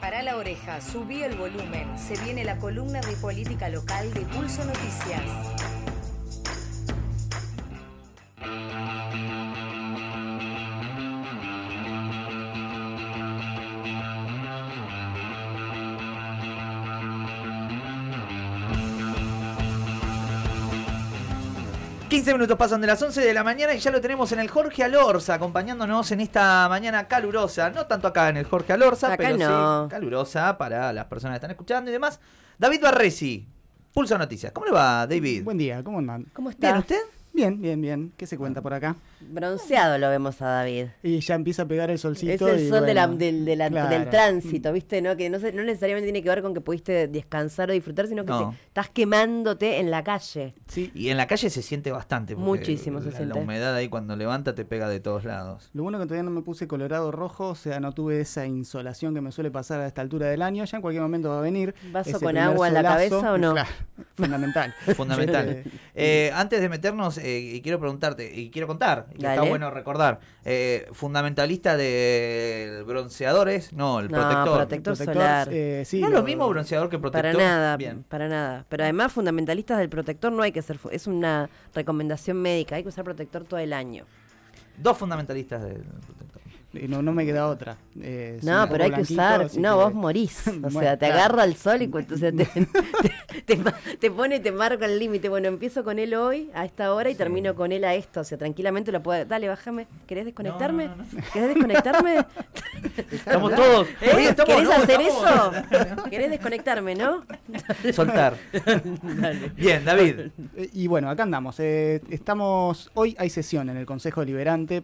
Para la oreja, subí el volumen. Se viene la columna de política local de Pulso Noticias. Minutos pasan de las 11 de la mañana y ya lo tenemos en el Jorge Alorza, acompañándonos en esta mañana calurosa. No tanto acá en el Jorge Alorza, Acá pero no. sí calurosa para las personas que están escuchando y demás. David Barresi, Pulso Noticias. ¿Cómo le va, David? Buen día, ¿cómo andan? ¿Cómo está? ¿Bien usted? Bien, bien, bien. ¿Qué se cuenta por acá? Bronceado lo vemos a David. Y ya empieza a pegar el solcito. Es el y sol de la- bueno, del, de la- claro. del tránsito, ¿viste? ¿No? Que no, se- no necesariamente tiene que ver con que pudiste descansar o disfrutar, sino que No. te- estás quemándote en la calle. Sí, Y en la calle se siente bastante. Muchísimo se la, siente. La humedad ahí cuando levanta te pega de todos lados. lo bueno que todavía no me puse colorado rojo, o sea, no tuve esa insolación que me suele pasar a esta altura del año. Ya en cualquier momento va a venir. ¿Vaso con agua en la cabeza o no? Claro, fundamental. Fundamental. Eh, antes de meternos, eh, y quiero preguntarte, y quiero contar, y está bueno recordar, eh, fundamentalista del bronceador es, no, el No, protector. protector solar. eh, sí, no es lo mismo bronceador que protector. Para nada, Bien. para nada. Pero además, fundamentalistas del protector no hay que ser. Es una recomendación médica, hay que usar protector todo el año. Dos fundamentalistas del protector. Eh, No, no me queda otra. Eh, No, pero hay que usar. No, que- vos morís. O Bueno, sea, te claro. agarra el sol y o sea, te, te, te pone y te marca el límite. Bueno, empiezo con él hoy, a esta hora, y Sí. termino con él a esto. O sea, tranquilamente lo puedo. Dale, bájame. ¿Querés desconectarme? no, no, ¿Querés desconectarme? Estamos todos. ¿Eh? Oye, estamos- ¿Querés no, hacer estamos- eso? ¿Querés desconectarme, no? Soltar. Bien, David. Eh, Y bueno, acá andamos. eh, estamos. Hoy hay sesión en el Consejo Deliberante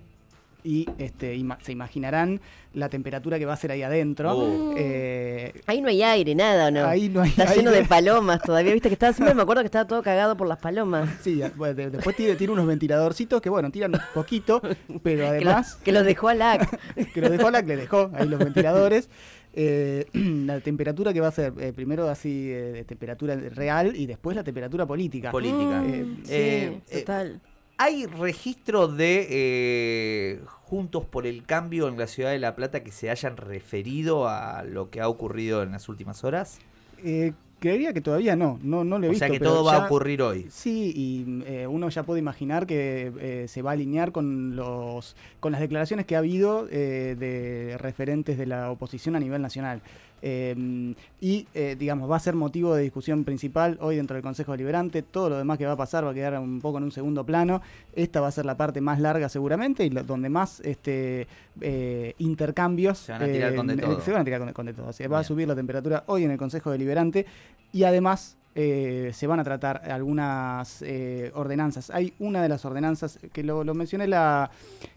y este, ima- se imaginarán la temperatura que va a ser ahí adentro. Oh. Eh, Ahí no hay aire, nada, ¿o no? Ahí no hay Está lleno de palomas todavía. Viste que estaba, siempre me acuerdo que estaba todo cagado por las palomas. sí, bueno, de- después tiene, tiene unos ventiladorcitos que, bueno, tiran un poquito, pero Que, además. lo, que los dejó a LAC. que lo dejó la que le dejó ahí los ventiladores. Eh, la temperatura que va a ser, eh, primero así, eh, de temperatura real y después la temperatura política. Política. Mm, Eh, sí, eh, eh, total. ¿Hay registro de eh, Juntos por el Cambio en la ciudad de La Plata que se hayan referido a lo que ha ocurrido en las últimas horas? Eh, creería que todavía no, no, no lo he O visto. sea que pero todo va a ocurrir hoy. Sí, y eh, uno ya puede imaginar que eh, se va a alinear con los con las declaraciones que ha habido eh, de referentes de la oposición a nivel nacional. Eh, y, eh, digamos, va a ser motivo de discusión principal hoy dentro del Consejo Deliberante. Todo lo demás que va a pasar va a quedar un poco en un segundo plano. Esta va a ser la parte más larga seguramente y lo- donde más este, eh, intercambios Se van a tirar con de eh, todo. se van a tirar con, con de todo. O sea, va a subir la temperatura hoy en el Consejo Deliberante y además eh, se van a tratar algunas eh, ordenanzas. Hay una de las ordenanzas que lo, lo mencioné la,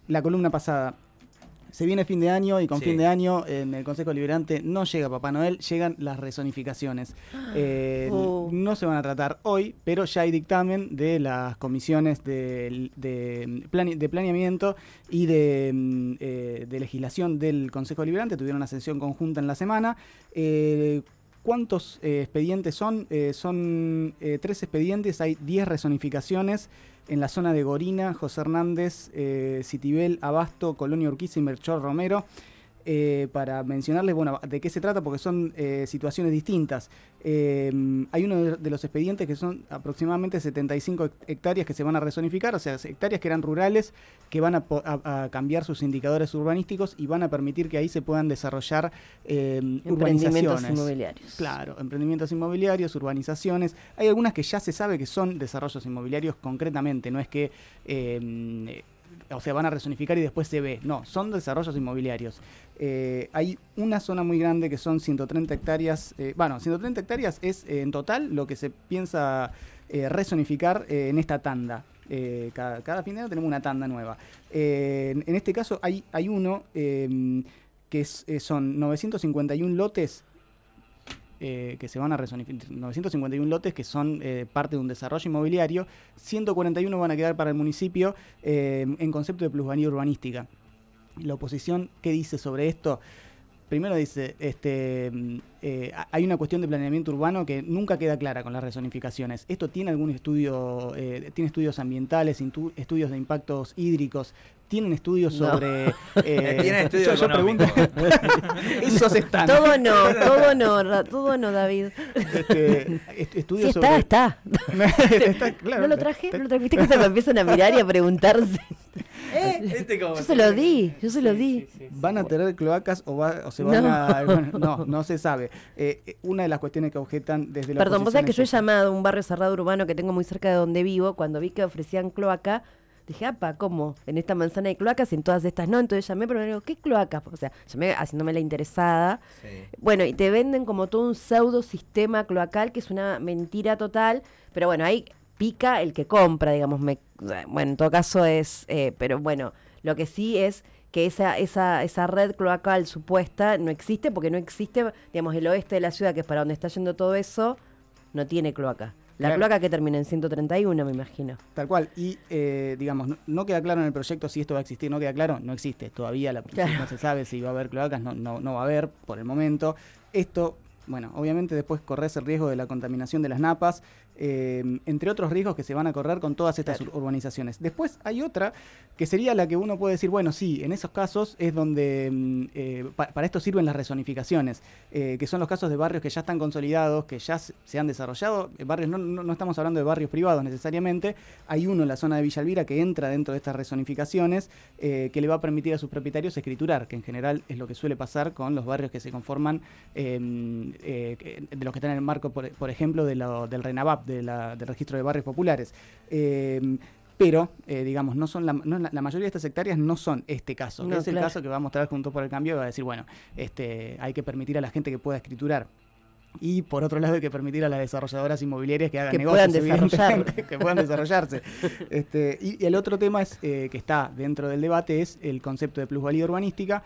la columna pasada. Se viene fin de año y con Sí. fin de año en el Consejo Deliberante no llega Papá Noel, llegan las resonificaciones. Eh, Oh. No se van a tratar hoy, pero ya hay dictamen de las comisiones de, de, plane- de planeamiento y de, mm, eh, de legislación del Consejo Deliberante. Tuvieron una sesión conjunta en la semana. Eh, ¿Cuántos eh, expedientes son? Eh, son eh, tres expedientes, hay 10 resonificaciones en la zona de Gorina, José Hernández, Citibel, Abasto, Colonia Urquiza y Melchor Romero. Eh, para mencionarles, bueno, de qué se trata, porque son eh, situaciones distintas. Eh, hay uno de- los expedientes que son aproximadamente 75 hectáreas que se van a rezonificar, o sea, hectáreas que eran rurales, que van a, po- a- a cambiar sus indicadores urbanísticos y van a permitir que ahí se puedan desarrollar urbanizaciones. inmobiliarios. Claro, emprendimientos inmobiliarios, urbanizaciones. Hay algunas que ya se sabe que son desarrollos inmobiliarios concretamente, no es que, o sea, van a resonificar y después se ve. No, son desarrollos inmobiliarios. Eh, hay una zona muy grande que son 130 hectáreas. eh, bueno, 130 hectáreas es eh, en total lo que se piensa resonificar eh, en esta tanda. Cada, fin de año tenemos una tanda nueva. En, este caso hay, hay uno que son 951 lotes eh, que se van a resonificar, 951 lotes que son eh, parte de un desarrollo inmobiliario, 141 van a quedar para el municipio eh, en concepto de plusvalía urbanística. La oposición, ¿qué dice sobre esto? Primero dice, este, mm, eh, ha- hay una cuestión de planeamiento urbano que nunca queda clara con las rezonificaciones. ¿Esto tiene algún estudio, eh, tiene estudios ambientales, estudios de impactos hídricos? ¿Tienen estudios No. sobre... eh, Tienen estudio yo- yo pregunto- Esos están. Todo no, todo no, Ra- todo no, David. Este, est- Sí, estudios está, sobre... está. Está, claro, ¿No lo traje? ¿No lo traje? ¿Viste cuando me empiezan a mirar y a preguntarse? Este como Yo se lo di, yo se lo di. ¿Van a tener cloacas o, va- o se van No. a.? bueno, no, no se sabe. Eh, eh, una de las cuestiones que objetan desde la Perdón, vos sabés que yo he llamado a un barrio cerrado urbano que tengo muy cerca de donde vivo. Cuando vi que ofrecían cloaca, dije, apa, ¿cómo? En esta manzana hay cloacas y en todas estas no. Entonces llamé, pero me digo, ¿qué cloacas? O sea, llamé haciéndome la interesada. Sí. Bueno, y te venden como todo un pseudo sistema cloacal que es una mentira total, pero bueno, ahí pica el que compra, digamos. Me, bueno, en todo caso es, eh, pero bueno, lo que sí es que esa, esa, esa red cloacal supuesta no existe porque no existe, digamos, el oeste de la ciudad, que es para donde está yendo todo eso, no tiene cloaca. La Claro. cloaca que termina en 131, me imagino. Tal cual. Y, eh, digamos, no, no queda claro en el proyecto si esto va a existir. No queda claro, no existe. Todavía la, Claro. no se sabe si va a haber cloacas, no, no, no va a haber por el momento. Esto, bueno, obviamente después corres el riesgo de la contaminación de las napas, eh, entre otros riesgos que se van a correr con todas estas Claro. urbanizaciones. Después hay otra que sería la que uno puede decir, bueno, sí, en esos casos es donde mm, eh, pa- para esto sirven las rezonificaciones, eh, que son los casos de barrios que ya están consolidados, que ya se, han desarrollado, eh, barrios, no, no- no estamos hablando de barrios privados necesariamente, hay uno en la zona de Villa Elvira que entra dentro de estas rezonificaciones, eh, que le va a permitir a sus propietarios escriturar, que en general es lo que suele pasar con los barrios que se conforman, que- de los que están en el marco, por, por ejemplo, de lo- del RENAVAP, de la- del registro de barrios populares. Eh, pero, eh, digamos, no son la, no- la, mayoría de estas hectáreas no son este caso, que es el caso que va a mostrar Juntos por el Cambio y va a decir, bueno, este, hay que permitir a la gente que pueda escriturar. Y por otro lado hay que permitir a las desarrolladoras inmobiliarias que hagan Que negocios, puedan que puedan desarrollarse. Este, y, y el otro tema es, eh, que está dentro del debate es el concepto de plusvalía urbanística,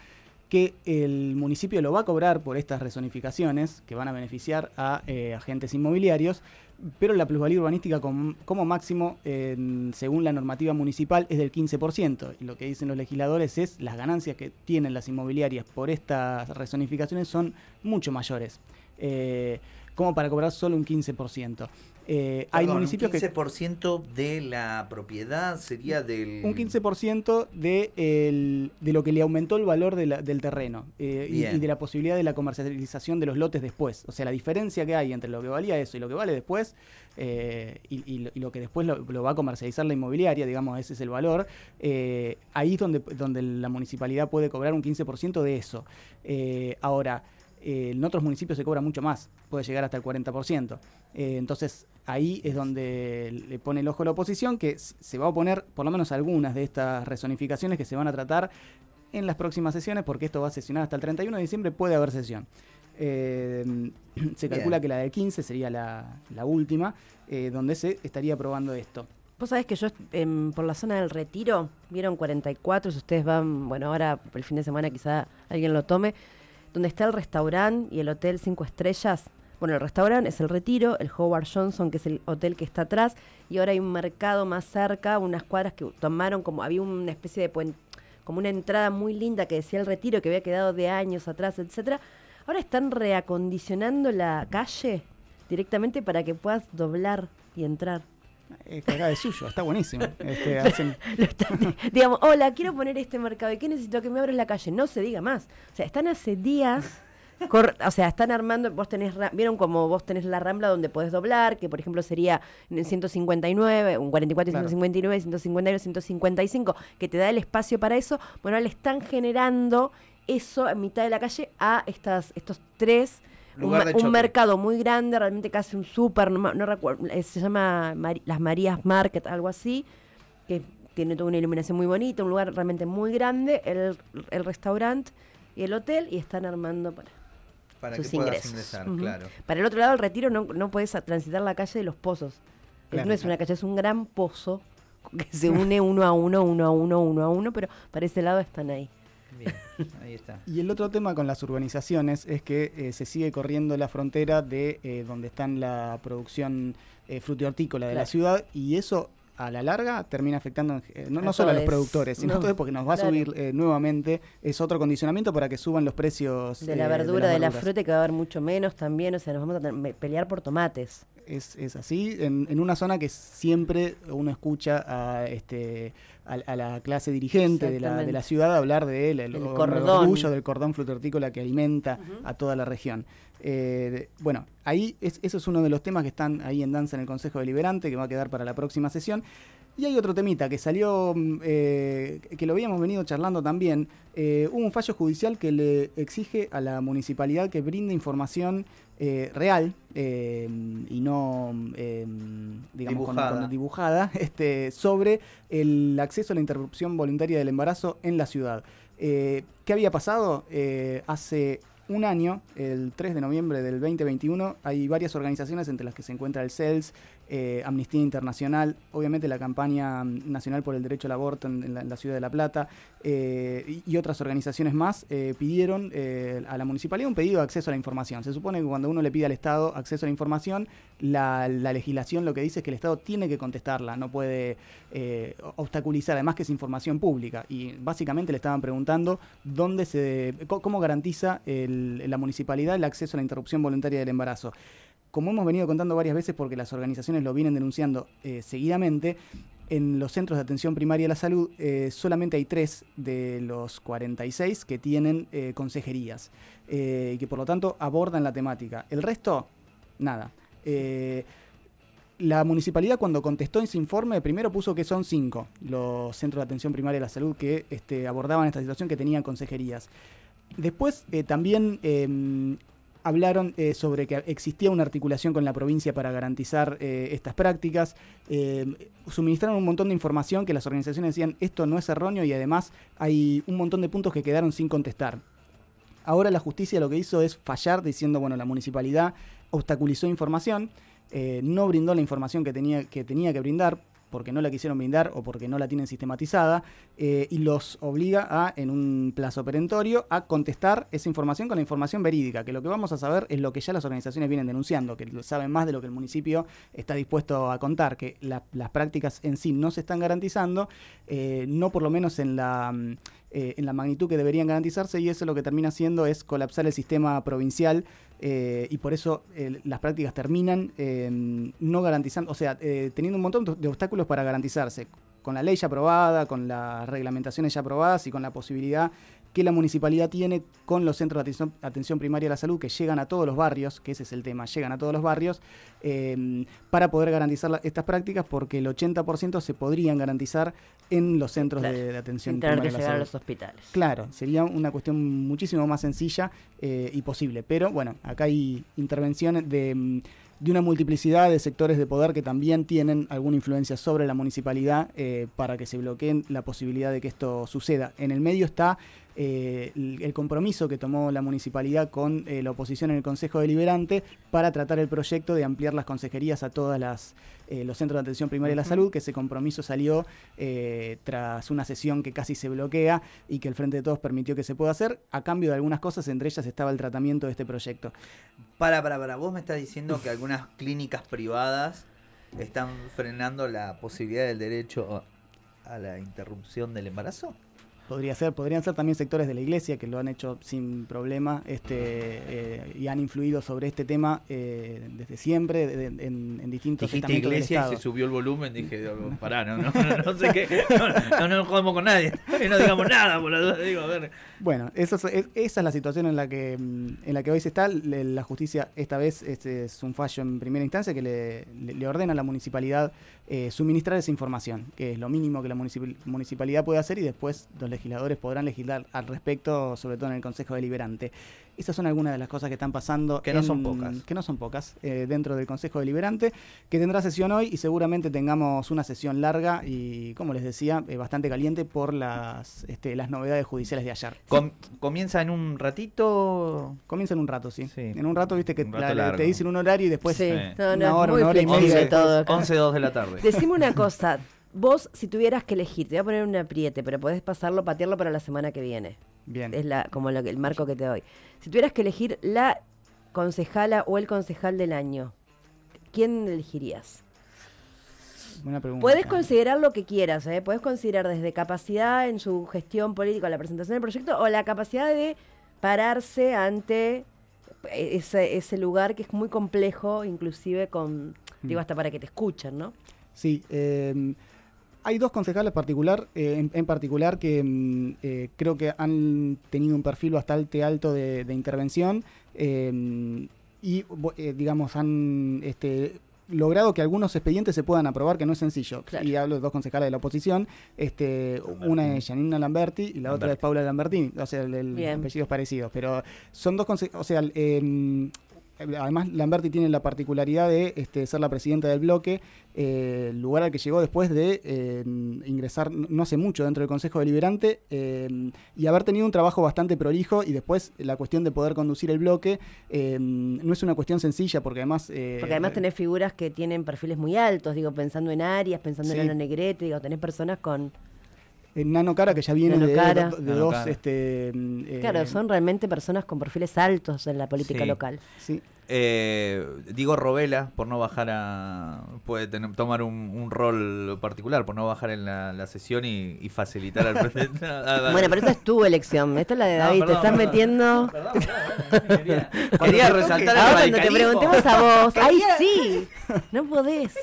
que el municipio lo va a cobrar por estas rezonificaciones que van a beneficiar a eh, agentes inmobiliarios, pero la plusvalía urbanística com- como máximo, según la normativa municipal, es del 15%. Y lo que dicen los legisladores es las ganancias que tienen las inmobiliarias por estas rezonificaciones son mucho mayores, eh, como para cobrar solo un 15%. Eh, hay municipios un que 15% de la propiedad sería del... un 15% de, el- de lo que le aumentó el valor de la- del terreno eh, y, de la posibilidad de la comercialización de los lotes después. O sea, la diferencia que hay entre lo que valía eso y lo que vale después eh, y, y lo, y lo que después lo, lo va a comercializar la inmobiliaria, digamos, ese es el valor, eh, ahí es donde, donde la municipalidad puede cobrar un 15% de eso. Ahora, eh, en otros municipios se cobra mucho más, puede llegar hasta el 40%. Eh, entonces, ahí es donde le pone el ojo a la oposición, que se va a oponer por lo menos a algunas de estas rezonificaciones que se van a tratar en las próximas sesiones, porque esto va a sesionar hasta el 31 de diciembre, puede haber sesión. Eh, se calcula Bien. que la del 15 sería la, la última, eh, donde se estaría aprobando esto. Vos sabés que yo em, por la zona del retiro, vieron 44, si ustedes van, bueno, ahora por el fin de semana quizá alguien lo tome, donde está el restaurante y el hotel 5 estrellas. Bueno, el restaurante es el retiro, el Howard Johnson, que es el hotel que está atrás, y ahora hay un mercado más cerca, unas cuadras que tomaron como, había una especie de puente, como una entrada muy linda que decía el retiro, que había quedado de años atrás, etcétera. Ahora están reacondicionando la calle directamente para que puedas doblar y entrar. Que de suyo, está buenísimo. Este, hacen- están- digamos, hola, quiero poner este mercado. ¿Y qué necesito? Que me abres la calle. No se diga más. O sea, están hace días. cor- o sea, están armando. Vos tenés. Vieron como vos tenés la rambla donde podés doblar, que por ejemplo sería en el 159, un 44 y Claro. 159, 151, 155, que te da el espacio para eso. Bueno, le están generando eso en mitad de la calle a estas, estos tres. Un, Lugar ma- de un choque. mercado muy grande, realmente casi un súper, no, recuerdo, eh, se llama Las Marías Market, algo así, que tiene toda una iluminación muy bonita, un lugar realmente muy grande, el, el restaurante y el hotel, y están armando para, Para sus que ingresos. ingresar, claro. Para el otro lado del retiro no, no puedes transitar la calle de los pozos. Claro, no es una calle, es un gran pozo que se une uno a uno, uno a uno, uno a uno, pero para ese lado están ahí. Bien, ahí está. Y el otro tema con las urbanizaciones es que eh, se sigue corriendo la frontera de eh, donde está la producción eh, frutihortícola de la ciudad y eso a la larga termina afectando eh, no, solo a los productores, sino No, a todos porque nos va claro. a subir eh, nuevamente, es otro condicionamiento para que suban los precios De la eh, verdura, las de la fruta, que va a haber mucho menos también. O sea, nos vamos a tener- pelear por tomates. Es, es así, en, en una zona que siempre uno escucha a, este, a, a la clase dirigente de la, de la ciudad hablar de él, el, El cordón. orgullo del cordón frutortícola que alimenta a toda la región. Eh, bueno, ahí es, eso es uno de los temas que están ahí en danza en el Consejo Deliberante, que va a quedar para la próxima sesión. Y hay otro temita que salió, mm, eh, que lo habíamos venido charlando también. Eh, hubo un fallo judicial que le exige a la municipalidad que brinde información eh, real y no, digamos, con- Dibujada. con- dibujada este, sobre el acceso a la interrupción voluntaria del embarazo en la ciudad. ¿Qué había pasado? Hace un año, el 3 de noviembre del 2021, hay varias organizaciones entre las que se encuentra el CELS, eh, Amnistía Internacional, obviamente la campaña mm, nacional por el derecho al aborto en, la, ciudad de La Plata eh, y, otras organizaciones más, eh, pidieron eh, a la municipalidad un pedido de acceso a la información. Se supone que cuando uno le pide al Estado acceso a la información, la, la legislación lo que dice es que el Estado tiene que contestarla, no puede obstaculizar, además que es información pública. Y básicamente le estaban preguntando dónde se, cómo garantiza el- la municipalidad el acceso a la interrupción voluntaria del embarazo. Como hemos venido contando varias veces, porque las organizaciones lo vienen denunciando eh, seguidamente, en los centros de atención primaria de la salud eh, solamente hay tres de los 46 que tienen eh, consejerías y que por lo tanto abordan la temática. El resto, nada. La municipalidad cuando contestó ese informe primero puso que son cinco los centros de atención primaria de la salud que este, abordaban esta situación que tenían consejerías. Después también eh, hablaron eh, sobre que existía una articulación con la provincia para garantizar eh, estas prácticas. Eh, suministraron un montón de información que las organizaciones decían esto no es erróneo y además hay un montón de puntos que quedaron sin contestar. Ahora la justicia lo que hizo es fallar diciendo, bueno, la municipalidad obstaculizó información, no brindó la información que tenía, que tenía que brindar porque no la quisieron brindar o porque no la tienen sistematizada eh, y los obliga a, en un plazo perentorio, a contestar esa información con la información verídica, que lo que vamos a saber es lo que ya las organizaciones vienen denunciando, que saben más de lo que el municipio está dispuesto a contar, que la- las prácticas en sí no se están garantizando, eh, no por lo menos en la, eh, en la magnitud que deberían garantizarse y eso lo que termina haciendo es colapsar el sistema provincial eh, y por eso eh, las prácticas terminan eh, no garantizando, o sea, eh, teniendo un montón de obstáculos para garantizarse, con la ley ya aprobada, con las reglamentaciones ya aprobadas y con la posibilidad que la municipalidad tiene con los centros de atención, atención primaria de la salud que llegan a todos los barrios, que ese es el tema, llegan a todos los barrios, eh, para poder garantizar la- estas prácticas porque el 80% se podrían garantizar en los centros Claro, de, de atención Sin tener que primaria de la llegar a salud. los hospitales. Claro, sería una cuestión muchísimo más sencilla eh, y posible. Pero bueno, acá hay intervenciones de, mm, de una multiplicidad de sectores de poder que también tienen alguna influencia sobre la municipalidad eh, para que se bloqueen la posibilidad de que esto suceda. En el medio está eh, el compromiso que tomó la municipalidad con eh, la oposición en el Consejo Deliberante para tratar el proyecto de ampliar las consejerías a todas las eh, los centros de atención primaria de la salud, que ese compromiso salió eh, tras una sesión que casi se bloquea y que el Frente de Todos permitió que se pueda hacer, a cambio de algunas cosas, entre ellas estaba el tratamiento de este proyecto. Para, para, para. Vos me estás diciendo que algunas clínicas privadas están frenando la posibilidad del derecho a la interrupción del embarazo. Podría ser, podrían ser también sectores de la iglesia que lo han hecho sin problema este, eh, y han influido sobre este tema eh, desde siempre de- de- en, en distintos Dijiste estamentos del iglesia y se subió el volumen. Dije, "Oh, pará, no, no, no, no sé qué. No, no, jodemos con nadie. No digamos nada, por la duda. Digo, a ver. Bueno, eso es- es- esa es la situación en la que mm, en la que hoy se está. La justicia esta vez este es un fallo en primera instancia que le, le- le ordena a la municipalidad eh, suministrar esa información, que es lo mínimo que la municipal- municipalidad puede hacer y después los legisladores podrán legislar al respecto, sobre todo en el Consejo Deliberante. Esas son algunas de las cosas que están pasando. Que no en- son pocas. Que no son pocas eh, dentro del Consejo Deliberante, que tendrá sesión hoy y seguramente tengamos una sesión larga y, como les decía, eh, bastante caliente por las, este, las novedades judiciales de ayer. Com- comienza en un ratito. Comienza en un rato, sí. Sí. En un rato, viste que rato la- te dicen un horario y después sí, sí. no, no, Una hora, una hora y media. todo acá. 11, 2 de la tarde. Decime una cosa. Vos, si tuvieras que elegir, te voy a poner un apriete, pero podés pasarlo, patearlo para la semana que viene. Bien. Es la, como lo que- el marco que te doy. Si tuvieras que elegir la concejala o el concejal del año, ¿quién elegirías? Buena pregunta. Puedes considerar lo que quieras, ¿eh? Puedes considerar desde capacidad en su gestión política, la presentación del proyecto, o la capacidad de pararse ante ese, ese lugar que es muy complejo, inclusive con, digo, Mm. hasta para que te escuchen, ¿no? Sí, eh, hay dos concejales particular, eh, en, en particular que mm, eh, creo que han tenido un perfil bastante alto de, de intervención eh, y, eh, digamos, han este, logrado que algunos expedientes se puedan aprobar, que no es sencillo. Claro. Y hablo de dos concejales de la oposición, este, una es Janina Lamberti y la otra es. Paula Lambertini, o sea, el, apellidos parecidos, pero son dos conse- o sea, el, em, Además, Lamberti tiene la particularidad de este, ser la presidenta del bloque, eh, lugar al que llegó después de eh, ingresar no hace mucho dentro del Consejo Deliberante eh, y haber tenido un trabajo bastante prolijo y después la cuestión de poder conducir el bloque no es una cuestión sencilla porque además... Porque además tenés figuras que tienen perfiles muy altos, digo, pensando en Arias, pensando Sí. en Ana Negrete, digo, tenés personas con... eh, Nano Cara, que ya viene Nano de, Cara. de- de Nano dos... Cara. Este, eh, Claro, son realmente personas con perfiles altos en la política Sí. local. Sí, Eh, digo Robela, por no bajar a. puede tener- tomar un, un rol particular, por no bajar en la, la sesión y, y facilitar al presidente. Bueno, pero esa es tu elección, esta es la de No, David, te estás perdón. metiendo... Perdón, perdón, quería, quería resaltar el Ahora cuando te radicalismo. preguntemos a vos, ¡ay sí! No podés,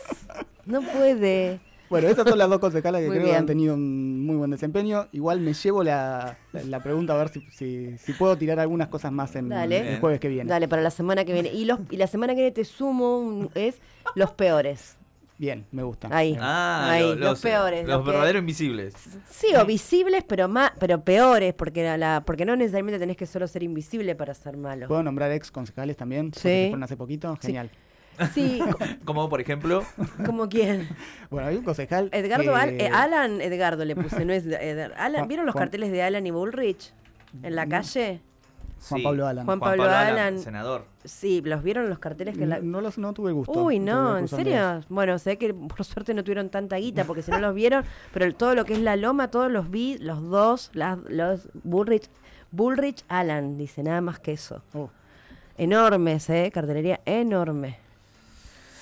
no puede. Bueno, esas son las dos concejales que Muy creo que bien. han tenido un muy buen desempeño. Igual me llevo la, la- la pregunta a ver si, si- si puedo tirar algunas cosas más en Dale. el jueves que viene. Dale, para la semana que viene. Y, los, y la semana que viene te sumo un- es los peores. Bien, me gusta. Ahí. Ah, Ahí, lo- los los, peores, Los los que- verdaderos invisibles. Sí, o visibles, pero más, pero peores, porque la, la- porque no necesariamente tenés que solo ser invisible para ser malo. ¿Puedo nombrar ex concejales también? Sí. Se fueron hace poquito. Genial. Sí, Como por ejemplo. como quién. Bueno, hay un concejal. Edgardo que- Al- eh, Alan Edgardo le puse, no es Ed- Alan. ¿Vieron los Juan- carteles de Alan y Bullrich en la calle? Juan sí, Pablo Alan. Juan Pablo Alan. senador. Sí, ¿los vieron los carteles que la... No, no los- no tuve el gusto. Uy, no, ¿en serio? Bueno, sé que por suerte no tuvieron tanta guita, porque si no los vieron, pero todo lo que es la loma, todos los vi, los dos, las, los Bullrich, Bullrich Alan, dice, nada más que eso. Oh, Enormes, ¿eh? Cartelería enorme.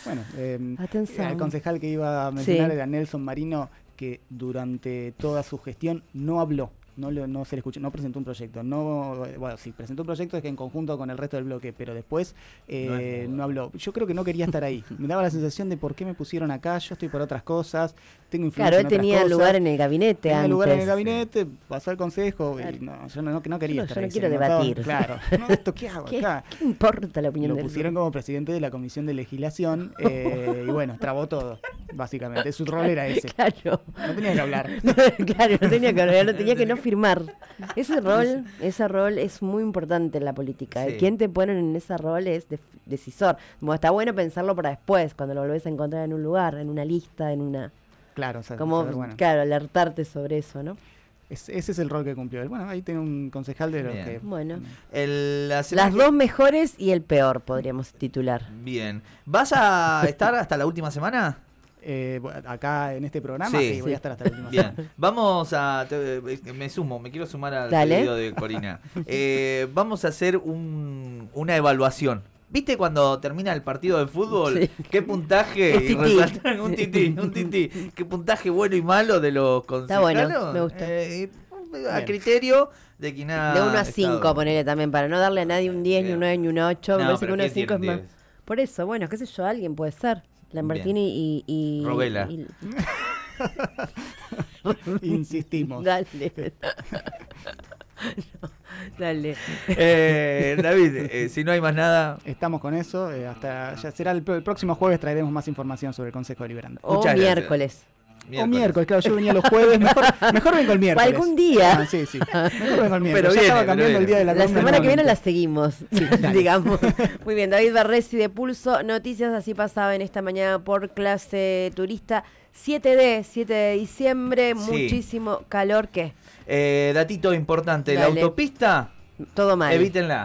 Bueno, eh, el concejal que iba a mencionar Sí. era Nelson Marino, que durante toda su gestión no habló. No, lo- no se le escuchó, no presentó un proyecto. No, bueno, sí, presentó un proyecto es que en conjunto con el resto del bloque, pero después eh, No no, habló. Yo creo que no quería estar ahí. Me daba la sensación de por qué me pusieron acá, yo estoy por otras cosas, tengo influencia Claro, él en otras tenía cosas. lugar en el gabinete Tenía antes. lugar en el gabinete, pasó al consejo Claro. y no, yo no, no- no quería Yo no- estar yo no ahí, quiero se notaba- debatir. Claro, no, ¿esto qué hago ¿Qué, acá? qué importa la opinión Lo del pusieron como presidente de la Comisión de Legislación eh, y bueno, trabó todo, básicamente. Su rol era ese. Claro. No tenía que hablar. claro, no tenía que hablar, no tenía que no firmar. Ese rol, ese rol es muy importante en la política. Sí. El quien te ponen en ese rol es decisor. Bueno, está bueno pensarlo para después, cuando lo volvés a encontrar en un lugar, en una lista, en una... Claro, o sea, Como, saber, bueno, claro, alertarte sobre eso, ¿no? es- ese es el rol que cumplió él. Bueno, ahí tiene un concejal de los Bien. que... Bueno. El, la semana Las que- dos mejores y el peor, podríamos titular. Bien. ¿Vas a estar hasta la última semana? Eh, acá en este programa, Sí. sí, voy a estar hasta la última Bien, semana. vamos a. te- me sumo, me quiero sumar al Dale. pedido de Corina. Eh, vamos a hacer un- una evaluación. ¿Viste cuando termina el partido de fútbol? Sí. ¿Qué puntaje? Y resaltan un tití, un tití. ¿Qué puntaje bueno y malo de los Está bueno, me gusta. Eh, a Bien. criterio de quien ha de 1 a estado. 5, ponele también, para no darle a nadie un 10, ni un 9, ni un 8. Me No, parece pero que 1 a ¿quién 5 es más. un 10? Por eso, bueno, qué sé yo, alguien puede ser. Lambertini y, y. Robela. y- Insistimos. Dale. No, dale. Eh, David, eh, si no hay más nada, Estamos con eso. eh, hasta ya será el, próximo jueves traeremos más información sobre el Consejo Deliberante. O Muchas gracias. Miércoles. O miércoles, claro, yo venía los jueves. Mejor, mejor vengo el O miércoles. algún día. Ah, sí, sí. Mejor vengo el miércoles. Pero Ya viene, estaba pero cambiando el día de la La semana que viene la seguimos, digamos. Muy bien, David Barresi de Pulso Noticias, así pasaba en esta mañana por clase turista. 7D, 7 de diciembre, Sí. muchísimo calor que Eh, datito importante, la autopista, todo mal. evítenla.